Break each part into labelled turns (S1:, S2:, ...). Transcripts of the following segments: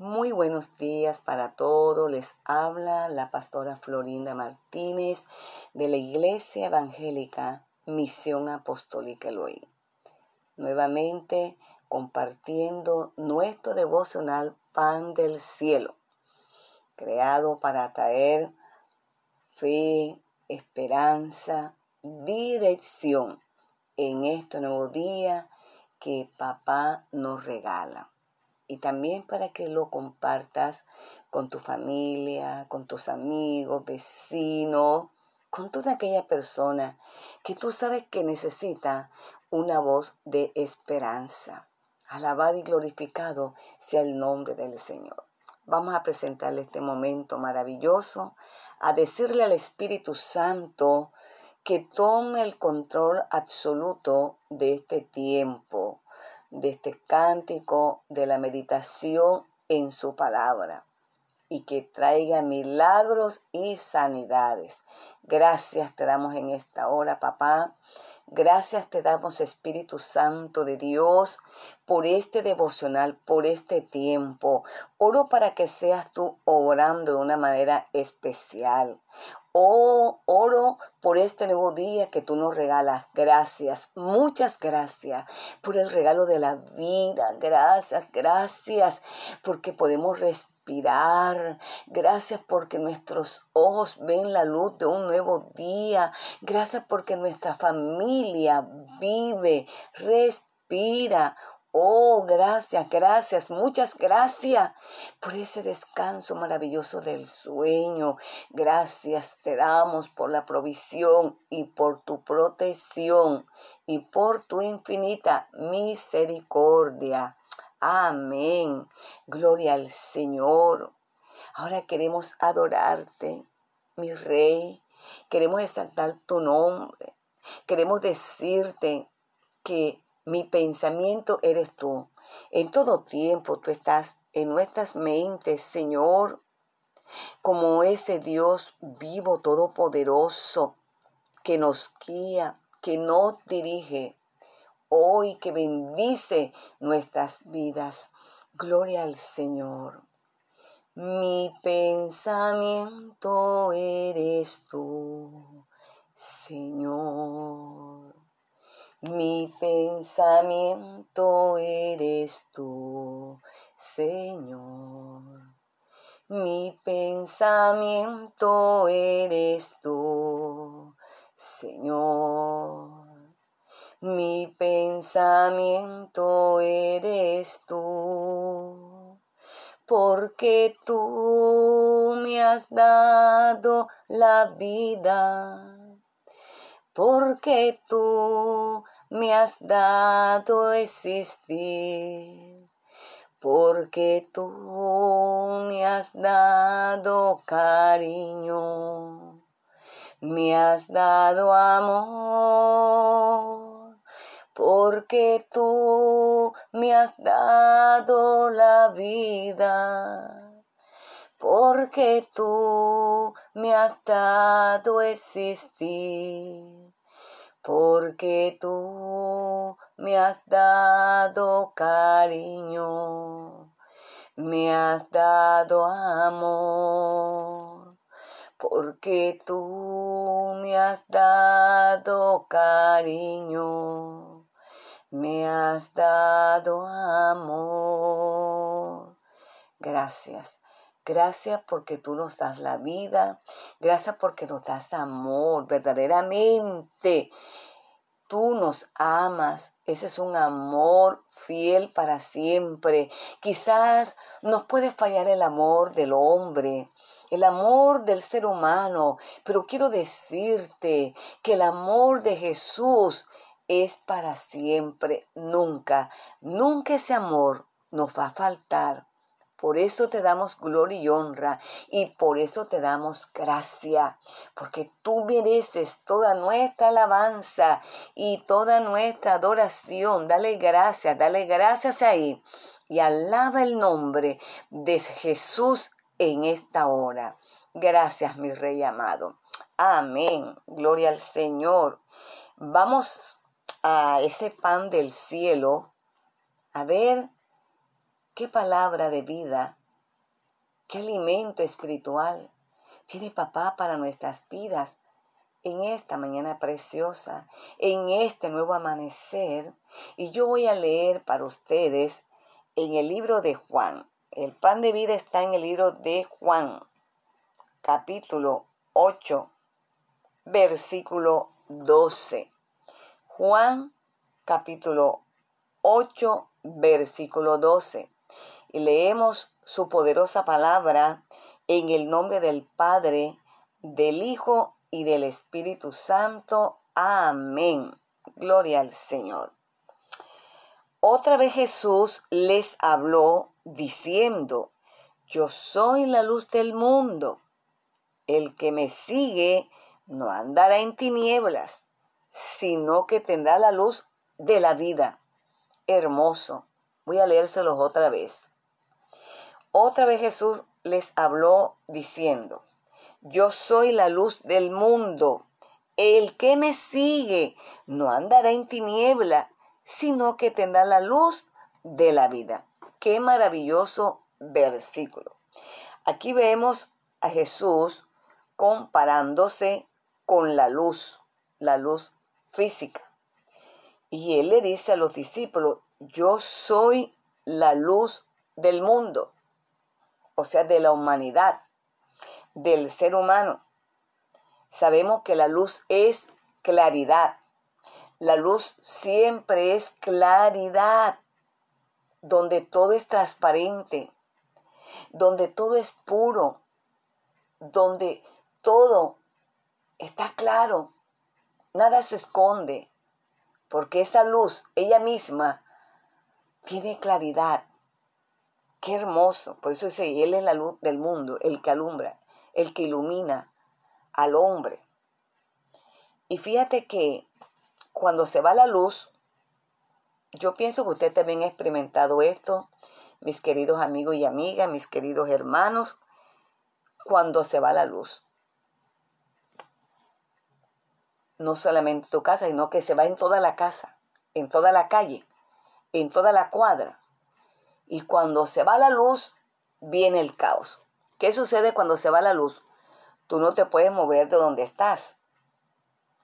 S1: Muy buenos días para todos. Les habla la pastora Florinda Martínez de la Iglesia Evangélica Misión Apostólica Elohim. Nuevamente compartiendo nuestro devocional Pan del Cielo, creado para traer fe, esperanza, dirección en este nuevo día que papá nos regala y también para que lo compartas con tu familia, con tus amigos, vecinos, con toda aquella persona que tú sabes que necesita una voz de esperanza. Alabado y glorificado sea el nombre del Señor. Vamos a presentarle este momento maravilloso, a decirle al Espíritu Santo que tome el control absoluto de este tiempo, de este cántico, de la meditación en su palabra y que traiga milagros y sanidades. Gracias te damos en esta hora, papá. Gracias te damos, Espíritu Santo de Dios, por este devocional, por este tiempo. Oro para que seas tú obrando de una manera especial. Oh, oro por este nuevo día que tú nos regalas. Gracias, muchas gracias por el regalo de la vida. Gracias, gracias porque podemos respirar. Gracias porque nuestros ojos ven la luz de un nuevo día. Gracias porque nuestra familia vive, respira. Oh, gracias, gracias, muchas gracias por ese descanso maravilloso del sueño. Gracias te damos por la provisión y por tu protección y por tu infinita misericordia. Amén. Gloria al Señor. Ahora queremos adorarte, mi Rey. Queremos exaltar tu nombre. Queremos decirte que mi pensamiento eres tú. En todo tiempo tú estás en nuestras mentes, Señor, como ese Dios vivo, todopoderoso, que nos guía, que nos dirige, hoy que bendice nuestras vidas. Gloria al Señor. Mi pensamiento eres tú, Señor. Mi pensamiento eres tú, Señor. Mi pensamiento eres tú, Señor. Mi pensamiento eres tú, porque tú me has dado la vida porque tú me has dado existir, porque tú me has dado cariño, me has dado amor, porque tú me has dado la vida porque tú me has dado existir, porque tú me has dado cariño, me has dado amor, porque tú me has dado cariño, me has dado amor. Gracias. Gracias porque tú nos das la vida. Gracias porque nos das amor, verdaderamente. Tú nos amas. Ese es un amor fiel para siempre. Quizás nos puede fallar el amor del hombre, el amor del ser humano, pero quiero decirte que el amor de Jesús es para siempre, nunca, nunca ese amor nos va a faltar. Por eso te damos gloria y honra y por eso te damos gracia, porque tú mereces toda nuestra alabanza y toda nuestra adoración. Dale gracias, dale gracias ahí y alaba el nombre de Jesús en esta hora. Gracias, mi Rey amado. Amén. Gloria al Señor. Vamos a ese pan del cielo a ver qué palabra de vida qué alimento espiritual tiene papá para nuestras vidas en esta mañana preciosa, en este nuevo amanecer. Y yo voy a leer para ustedes en el libro de Juan. El pan de vida está en el libro de Juan, capítulo 8, versículo 12. Juan, capítulo 8, versículo 12. Y leemos su poderosa palabra en el nombre del Padre, del Hijo y del Espíritu Santo. Amén. Gloria al Señor. Otra vez Jesús les habló diciendo, yo soy la luz del mundo. El que me sigue no andará en tinieblas, sino que tendrá la luz de la vida. Hermoso. Voy a leérselos otra vez. Otra vez Jesús les habló diciendo, yo soy la luz del mundo. El que me sigue no andará en tiniebla, sino que tendrá la luz de la vida. Qué maravilloso versículo. Aquí vemos a Jesús comparándose con la luz, la luz física. Y él le dice a los discípulos, yo soy la luz del mundo, o sea, de la humanidad del ser humano. Sabemos que la luz es claridad. La luz siempre es claridad, donde todo es transparente, donde todo es puro, donde todo está claro, nada se esconde, porque esa luz, ella misma, tiene claridad. Qué hermoso. Por eso dice, Él es la luz del mundo, el que alumbra el que ilumina al hombre. Y fíjate que cuando se va la luz, yo pienso que usted también ha experimentado esto, mis queridos amigos y amigas, mis queridos hermanos, cuando se va la luz. No solamente tu casa, sino que se va en toda la casa, en toda la calle, en toda la cuadra. Y cuando se va la luz, viene el caos. ¿Qué sucede cuando se va la luz? Tú no te puedes mover de donde estás.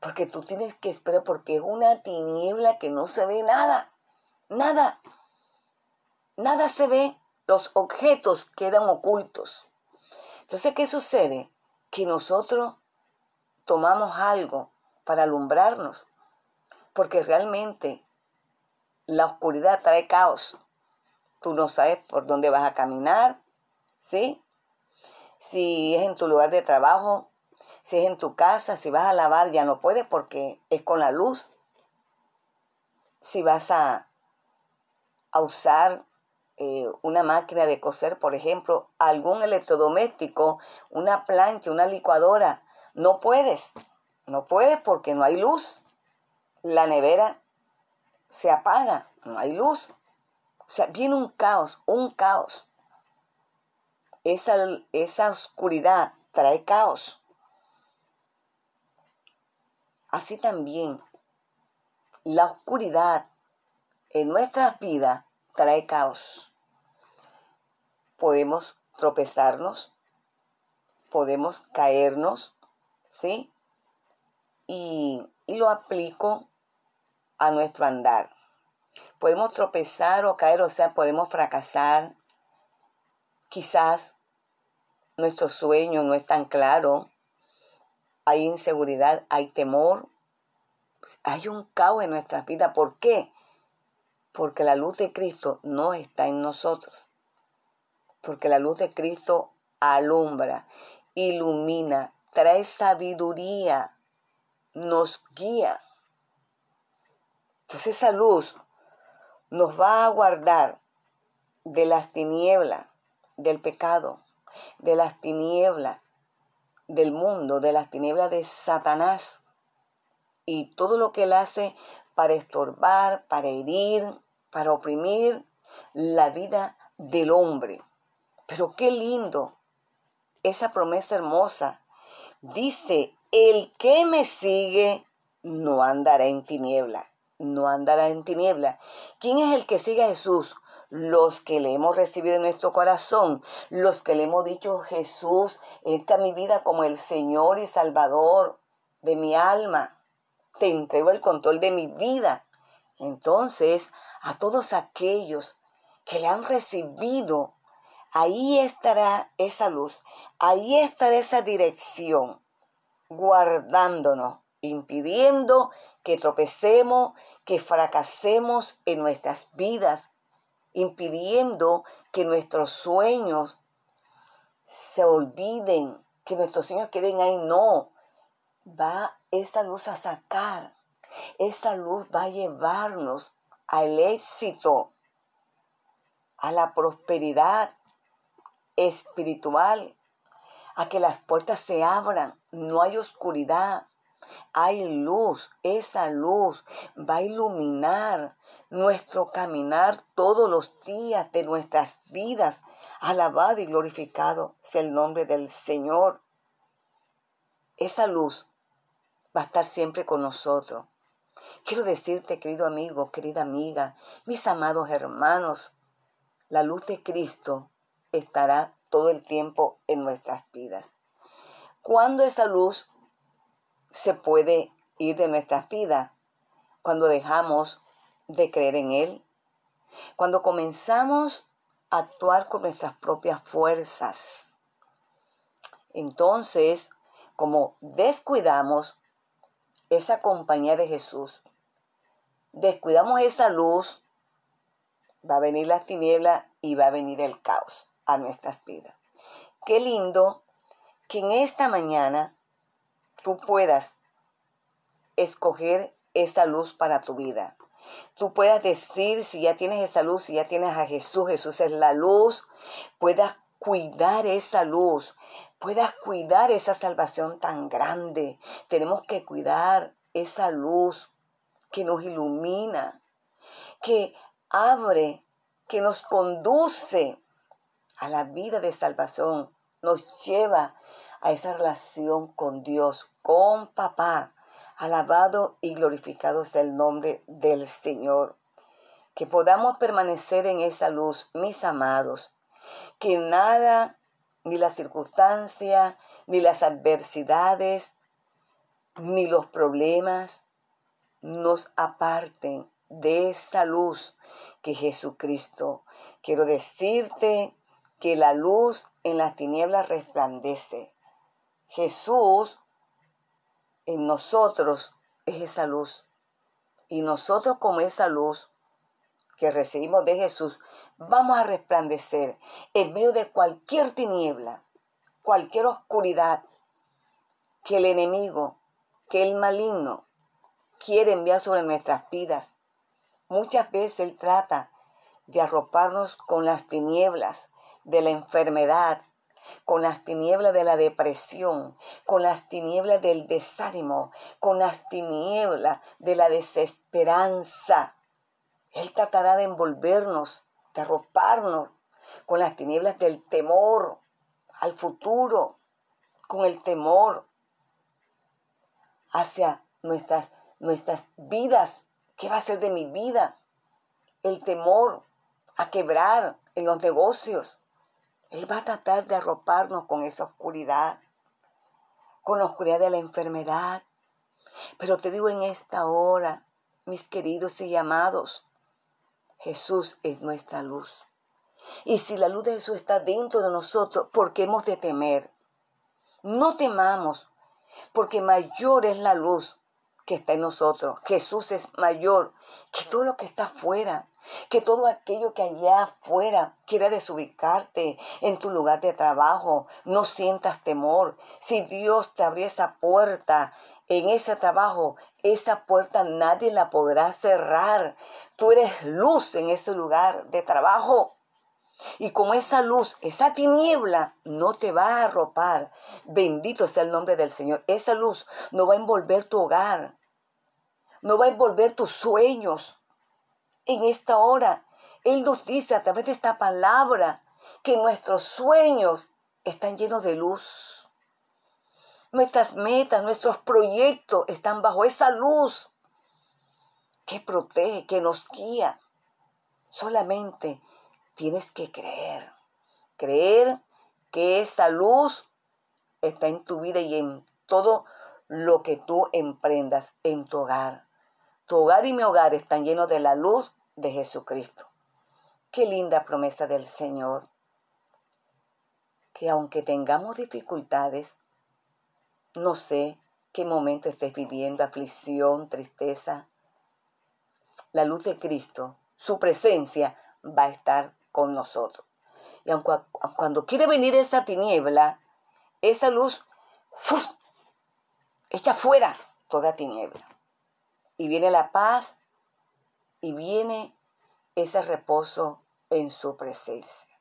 S1: Porque tú tienes que esperar porque es una tiniebla que no se ve nada. Nada. Nada se ve. Los objetos quedan ocultos. Entonces, ¿qué sucede? Que nosotros tomamos algo para alumbrarnos. Porque realmente la oscuridad trae caos. Tú no sabes por dónde vas a caminar, ¿sí? si es en tu lugar de trabajo, si es en tu casa, si vas a lavar, ya no puedes porque es con la luz. Si vas a, a usar eh, una máquina de coser, por ejemplo, algún electrodoméstico, una plancha, una licuadora, no puedes. No puedes porque no hay luz. La nevera se apaga, no hay luz. O sea, viene un caos, un caos esa, esa oscuridad trae caos. Así también, la oscuridad en nuestras vidas trae caos. Podemos tropezarnos, podemos caernos, ¿sí? Y, y lo aplico a nuestro andar. Podemos tropezar o caer, o sea, podemos fracasar, Quizás nuestro sueño no es tan claro, hay inseguridad, hay temor, hay un caos en nuestras vidas. ¿Por qué? Porque la luz de Cristo no está en nosotros. Porque la luz de Cristo alumbra, ilumina, trae sabiduría, nos guía. Entonces esa luz nos va a guardar de las tinieblas, del pecado, de las tinieblas del mundo, de las tinieblas de Satanás y todo lo que él hace para estorbar, para herir, para oprimir la vida del hombre. Pero qué lindo esa promesa hermosa. Dice, el que me sigue no andará en tiniebla, no andará en tiniebla. ¿Quién es el que sigue a Jesús? los que le hemos recibido en nuestro corazón, los que le hemos dicho, Jesús, entra mi vida como el Señor y Salvador de mi alma, te entrego el control de mi vida. Entonces, a todos aquellos que le han recibido, ahí estará esa luz, ahí estará esa dirección, guardándonos, impidiendo que tropecemos, que fracasemos en nuestras vidas, impidiendo que nuestros sueños se olviden, que nuestros sueños queden ahí. No, va esa luz a sacar, esa luz va a llevarnos al éxito, a la prosperidad espiritual, a que las puertas se abran, no hay oscuridad, hay luz, esa luz va a iluminar nuestro caminar todos los días de nuestras vidas. Alabado y glorificado sea el nombre del Señor. Esa luz va a estar siempre con nosotros. Quiero decirte, querido amigo, querida amiga, mis amados hermanos, la luz de Cristo estará todo el tiempo en nuestras vidas. Cuando esa luz se puede ir de nuestras vidas? Cuando dejamos de creer en Él. Cuando comenzamos a actuar con nuestras propias fuerzas. Entonces, como descuidamos esa compañía de Jesús, descuidamos esa luz, va a venir la tiniebla y va a venir el caos a nuestras vidas. Qué lindo que en esta mañana tú puedas escoger esa luz para tu vida. Tú puedas decir si ya tienes esa luz, si ya tienes a Jesús, Jesús es la luz, puedas cuidar esa luz, puedas cuidar esa salvación tan grande. Tenemos que cuidar esa luz que nos ilumina, que abre, que nos conduce a la vida de salvación, nos lleva a esa relación con Dios, con papá. Alabado y glorificado sea el nombre del Señor. Que podamos permanecer en esa luz, mis amados. Que nada, ni la circunstancia, ni las adversidades, ni los problemas nos aparten de esa luz que Jesucristo. Quiero decirte que la luz en las tinieblas resplandece. Jesús en nosotros es esa luz. Y nosotros como esa luz que recibimos de Jesús, vamos a resplandecer en medio de cualquier tiniebla, cualquier oscuridad que el enemigo, que el maligno quiere enviar sobre nuestras vidas. Muchas veces Él trata de arroparnos con las tinieblas de la enfermedad, con las tinieblas de la depresión, con las tinieblas del desánimo, con las tinieblas de la desesperanza. Él tratará de envolvernos, de arroparnos con las tinieblas del temor al futuro, con el temor hacia nuestras, nuestras vidas. ¿Qué va a ser de mi vida? El temor a quebrar en los negocios, él va a tratar de arroparnos con esa oscuridad, con la oscuridad de la enfermedad. Pero te digo en esta hora, mis queridos y amados, Jesús es nuestra luz. Y si la luz de Jesús está dentro de nosotros, ¿por qué hemos de temer? No temamos, porque mayor es la luz que está en nosotros. Jesús es mayor que todo lo que está afuera que todo aquello que allá afuera quiera desubicarte en tu lugar de trabajo, no sientas temor. Si Dios te abrió esa puerta en ese trabajo, esa puerta nadie la podrá cerrar. Tú eres luz en ese lugar de trabajo. Y como esa luz, esa tiniebla no te va a arropar, bendito sea el nombre del Señor. Esa luz no va a envolver tu hogar, no va a envolver tus sueños, en esta hora. Él nos dice a través de esta palabra que nuestros sueños están llenos de luz. Nuestras metas, nuestros proyectos están bajo esa luz que protege, que nos guía. Solamente tienes que creer. Creer que esa luz está en tu vida y en todo lo que tú emprendas en tu hogar. Tu hogar y mi hogar están llenos de la luz de Jesucristo. Qué linda promesa del Señor. Que aunque tengamos dificultades, no sé qué momento estés viviendo, aflicción, tristeza, la luz de Cristo, su presencia va a estar con nosotros. Y aunque, cuando quiere venir esa tiniebla, esa luz echa fuera toda tiniebla. Y viene la paz y viene ese reposo en su presencia.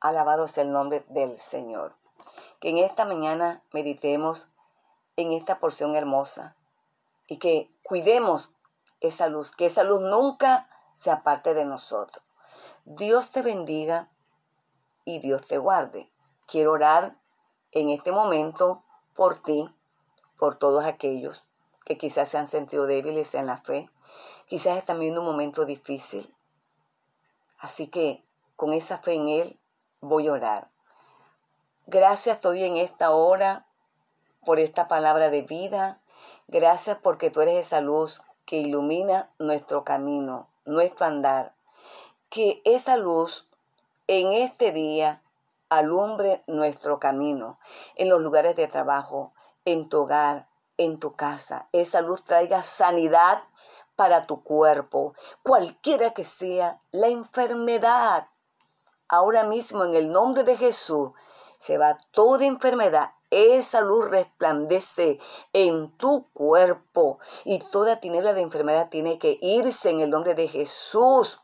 S1: Alabado sea el nombre del Señor. Que en esta mañana meditemos en esta porción hermosa y que cuidemos esa luz, que esa luz nunca se aparte de nosotros. Dios te bendiga y Dios te guarde. Quiero orar en este momento por ti, por todos aquellos que quizás se han sentido débiles en la fe, quizás están viendo un momento difícil. Así que con esa fe en Él voy a orar. Gracias todavía en esta hora por esta palabra de vida. Gracias porque tú eres esa luz que ilumina nuestro camino, nuestro andar. Que esa luz en este día alumbre nuestro camino, en los lugares de trabajo, en tu hogar, en tu casa. Esa luz traiga sanidad para tu cuerpo, cualquiera que sea la enfermedad. Ahora mismo en el nombre de Jesús se va toda enfermedad. Esa luz resplandece en tu cuerpo y toda tiniebla de enfermedad tiene que irse en el nombre de Jesús.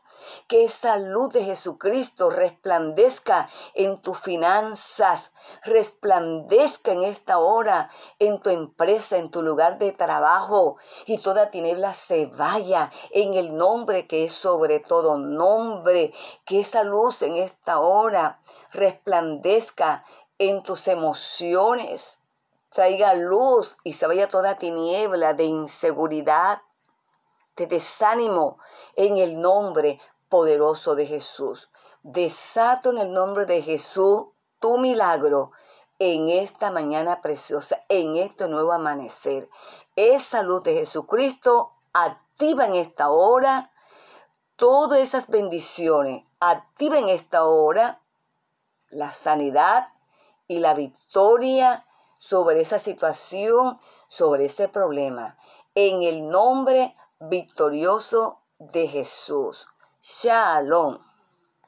S1: Que esa luz de Jesucristo resplandezca en tus finanzas, resplandezca en esta hora en tu empresa, en tu lugar de trabajo y toda tiniebla se vaya en el nombre que es sobre todo nombre. Que esa luz en esta hora resplandezca en tus emociones, traiga luz y se vaya toda tiniebla de inseguridad, de desánimo en el nombre poderoso de Jesús. Desato en el nombre de Jesús tu milagro en esta mañana preciosa, en este nuevo amanecer. Esa luz de Jesucristo activa en esta hora todas esas bendiciones. Activa en esta hora la sanidad y la victoria sobre esa situación, sobre ese problema. En el nombre victorioso de Jesús. 下龙